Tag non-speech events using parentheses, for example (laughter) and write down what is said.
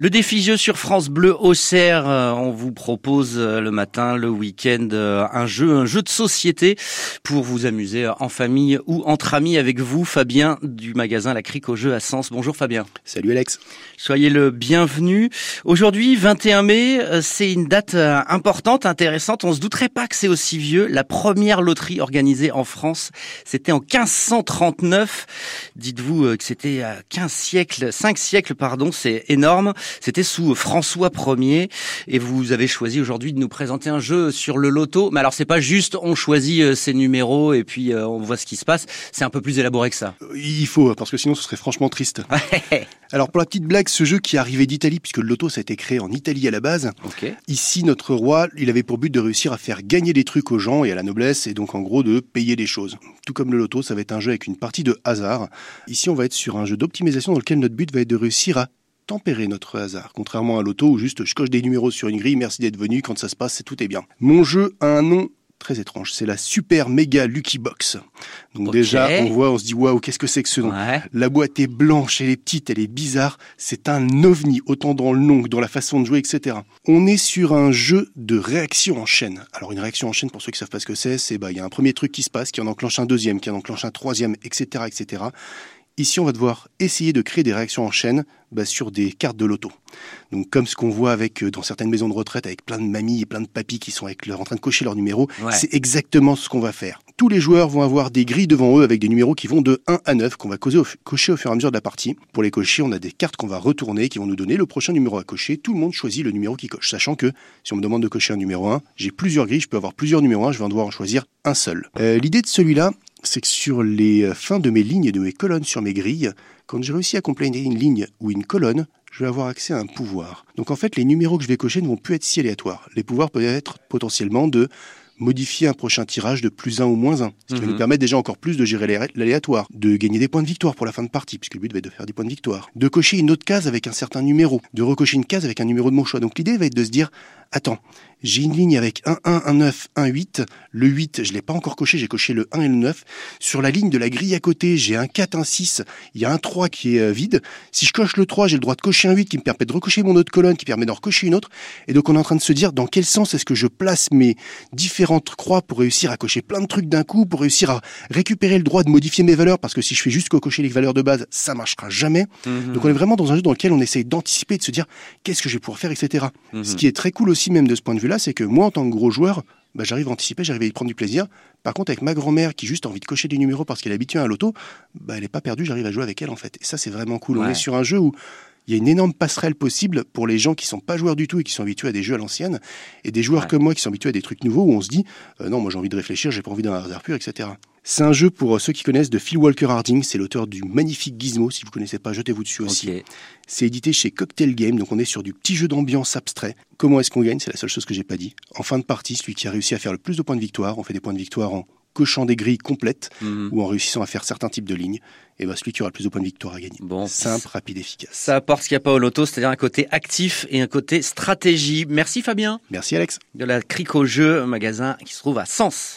Le défi jeu sur France Bleu Auxerre, euh, on vous propose euh, le matin, le week-end, euh, un jeu, un jeu de société pour vous amuser en famille ou entre amis avec vous, Fabien du magasin La Crique au jeu à Sens. Bonjour Fabien. Salut Alex. Soyez le bienvenu. Aujourd'hui, 21 mai, c'est une date importante, intéressante. On se douterait pas que c'est aussi vieux. La première loterie organisée en France, c'était en 1539. Dites-vous que c'était 15 siècles, 5 siècles, pardon, c'est énorme. C'était sous François Ier et vous avez choisi aujourd'hui de nous présenter un jeu sur le loto. Mais alors c'est pas juste on choisit ses euh, numéros et puis euh, on voit ce qui se passe. C'est un peu plus élaboré que ça. Euh, il faut parce que sinon ce serait franchement triste. (laughs) alors pour la petite blague, ce jeu qui arrivait d'Italie puisque le loto ça a été créé en Italie à la base. Ici notre roi, il avait pour but de réussir à faire gagner des trucs aux gens et à la noblesse et donc en gros de payer des choses. Tout comme le loto, ça va être un jeu avec une partie de hasard. Ici on va être sur un jeu d'optimisation dans lequel notre but va être de réussir à tempérer notre hasard, contrairement à l'auto où juste je coche des numéros sur une grille, merci d'être venu, quand ça se passe, tout est bien. Mon jeu a un nom très étrange, c'est la Super Mega Lucky Box. Donc déjà, on voit, on se dit waouh, qu'est-ce que c'est que ce nom La boîte est blanche, elle est petite, elle est bizarre, c'est un ovni, autant dans le nom que dans la façon de jouer, etc. On est sur un jeu de réaction en chaîne. Alors une réaction en chaîne, pour ceux qui savent pas ce que c'est, c'est bah il y a un premier truc qui se passe, qui en enclenche un deuxième, qui en enclenche un troisième, etc., etc. Ici, on va devoir essayer de créer des réactions en chaîne bah, sur des cartes de loto. Donc, comme ce qu'on voit avec euh, dans certaines maisons de retraite, avec plein de mamies et plein de papis qui sont avec leur, en train de cocher leur numéro, c'est exactement ce qu'on va faire. Tous les joueurs vont avoir des grilles devant eux avec des numéros qui vont de 1 à 9 qu'on va cocher au fur et à mesure de la partie. Pour les cocher, on a des cartes qu'on va retourner qui vont nous donner le prochain numéro à cocher. Tout le monde choisit le numéro qui coche, sachant que si on me demande de cocher un numéro 1, j'ai plusieurs grilles, je peux avoir plusieurs numéros 1, je vais en devoir en choisir un seul. Euh, l'idée de celui-là, c'est que sur les euh, fins de mes lignes de mes colonnes sur mes grilles, quand j'ai réussi à compléter une ligne ou une colonne, je vais avoir accès à un pouvoir. Donc en fait, les numéros que je vais cocher ne vont plus être si aléatoires. Les pouvoirs peuvent être potentiellement de modifier un prochain tirage de plus 1 ou moins 1, ce qui va nous mhm. permettre déjà encore plus de gérer l'aléatoire, de gagner des points de victoire pour la fin de partie, puisque le but va être de faire des points de victoire, de cocher une autre case avec un certain numéro, de recocher une case avec un numéro de mon choix. Donc l'idée va être de se dire, attends, j'ai une ligne avec 1, 1, 1, 9, 1, 8. Le 8, je l'ai pas encore coché, j'ai coché le 1 et le 9. Sur la ligne de la grille à côté, j'ai un 4, un 6, il y a un 3 qui est euh, vide. Si je coche le 3, j'ai le droit de cocher un 8 qui me permet de recocher mon autre colonne, qui permet d'en recocher une autre. Et donc on est en train de se dire dans quel sens est-ce que je place mes différentes croix pour réussir à cocher plein de trucs d'un coup, pour réussir à récupérer le droit de modifier mes valeurs, parce que si je fais juste cocher les valeurs de base, ça marchera jamais. Mhm. Donc on est vraiment dans un jeu dans lequel on essaye d'anticiper, de se dire qu'est-ce que je vais pouvoir faire, etc. Mhm. Ce qui est très cool aussi même de ce point de vue-là, c'est que moi en tant que gros joueur, bah, j'arrive à anticiper, j'arrive à y prendre du plaisir. Par contre, avec ma grand-mère qui juste a envie de cocher des numéros parce qu'elle est habituée à un loto, bah, elle n'est pas perdue, j'arrive à jouer avec elle en fait. Et ça, c'est vraiment cool. On est sur un jeu où il y a une énorme passerelle possible pour les gens qui sont pas joueurs du tout et qui sont habitués à des jeux à l'ancienne, et des joueurs comme moi qui sont habitués à des trucs nouveaux où on se dit euh, non, moi j'ai envie de réfléchir, j'ai pas envie d'un hasard pur, etc. C'est un jeu pour euh, ceux qui connaissent de Phil Walker Harding, c'est l'auteur du magnifique Gizmo, si vous connaissez pas, jetez-vous dessus aussi. C'est édité chez Cocktail Game, donc on est sur du petit jeu d'ambiance abstrait. Comment est-ce qu'on gagne? C'est la seule chose que j'ai pas dit. En fin de partie, celui qui a réussi à faire le plus de points de victoire, on fait des points de victoire en cochant des grilles complètes mhm. ou en réussissant à faire certains types de lignes, et ben celui qui aura le plus de points de victoire à gagner. Bon, Simple, rapide, efficace. Ça apporte ce qu'il n'y a pas au loto, c'est-à-dire un côté actif et un côté stratégie. Merci Fabien. Merci Alex. De la Cric au jeu, un magasin qui se trouve à Sens.